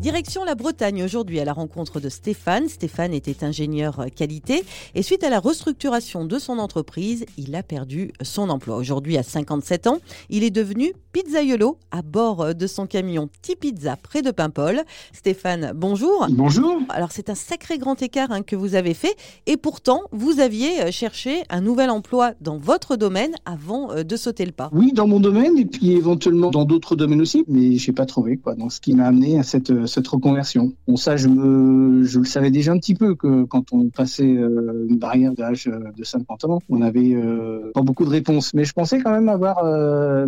Direction la Bretagne aujourd'hui à la rencontre de Stéphane. Stéphane était ingénieur qualité et suite à la restructuration de son entreprise, il a perdu son emploi. Aujourd'hui à 57 ans, il est devenu pizzaiolo à bord de son camion T-Pizza près de Paimpol. Stéphane, bonjour. Bonjour. Alors c'est un sacré grand écart hein, que vous avez fait et pourtant vous aviez cherché un nouvel emploi dans votre domaine avant euh, de sauter le pas. Oui, dans mon domaine et puis éventuellement dans d'autres domaines aussi, mais j'ai pas trouvé quoi. Donc ce qui m'a amené à cette cette reconversion. Bon, ça, je, me, je le savais déjà un petit peu que quand on passait euh, une barrière d'âge euh, de 50 ans, on avait euh, pas beaucoup de réponses. Mais je pensais quand même avoir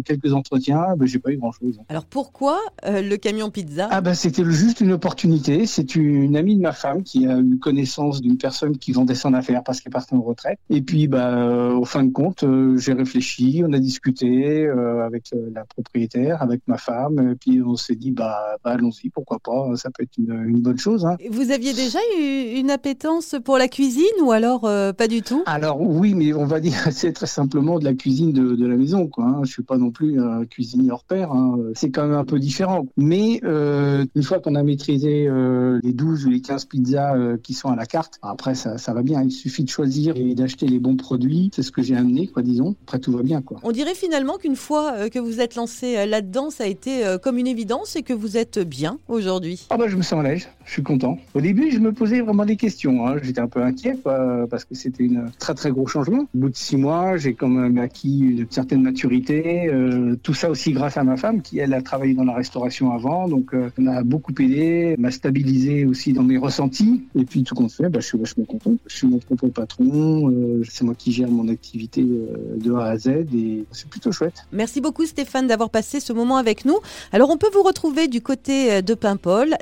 quelques entretiens. Ben, j'ai pas eu grand-chose. Alors pourquoi le camion pizza? Ah ben c'était juste une opportunité. C'est une amie de ma femme qui a eu connaissance d'une personne qui vendait son affaire parce qu'elle partait en retraite. Et puis, bah, au fin de compte, j'ai réfléchi, on a discuté avec la propriétaire, avec ma femme, et puis on s'est dit, bah, bah allons-y, pourquoi pas ça peut être une, bonne chose. Hein. Vous aviez déjà eu une appétence pour la cuisine ou alors euh, pas du tout? Alors oui, mais on va dire c'est très simplement de la cuisine de, la maison. Quoi, hein. Je suis pas non plus un cuisinier hors pair. Hein. C'est quand même un peu différent. Mais euh, une fois qu'on a maîtrisé euh, les 12 ou les 15 pizzas qui sont à la carte, après ça, ça va bien. Il suffit de choisir et d'acheter les bons produits. C'est ce que j'ai amené, quoi, disons. Après tout va bien. Quoi. On dirait finalement qu'une fois que vous êtes lancé là-dedans, ça a été comme une évidence et que vous êtes bien aujourd'hui. Ah bah je me sens à l'aise, je suis content. Au début, je me posais vraiment des questions. Hein. J'étais un peu inquiet parce que c'était un très très gros changement. Au bout de six mois, j'ai quand même acquis une certaine maturité. Euh, tout ça aussi grâce à ma femme qui elle a travaillé dans la restauration avant, donc euh, m'a beaucoup aidé, m'a stabilisé aussi dans mes ressentis. Et puis tout compte fait, bah, je suis vachement content. Je suis mon propre patron, euh, c'est moi qui gère mon activité euh, de A à Z et c'est plutôt chouette. Merci beaucoup Stéphane d'avoir passé ce moment avec nous. Alors on peut vous retrouver du côté de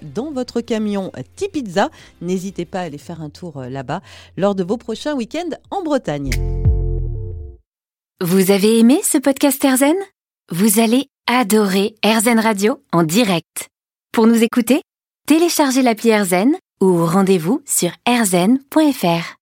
Dans votre camion T-Pizza. N'hésitez pas à aller faire un tour euh, là-bas lors de vos prochains week-ends en Bretagne. Vous avez aimé ce podcast Erzen Vous allez adorer Erzen Radio en direct. Pour nous écouter, téléchargez l'appli Erzen ou rendez-vous sur erzen.fr.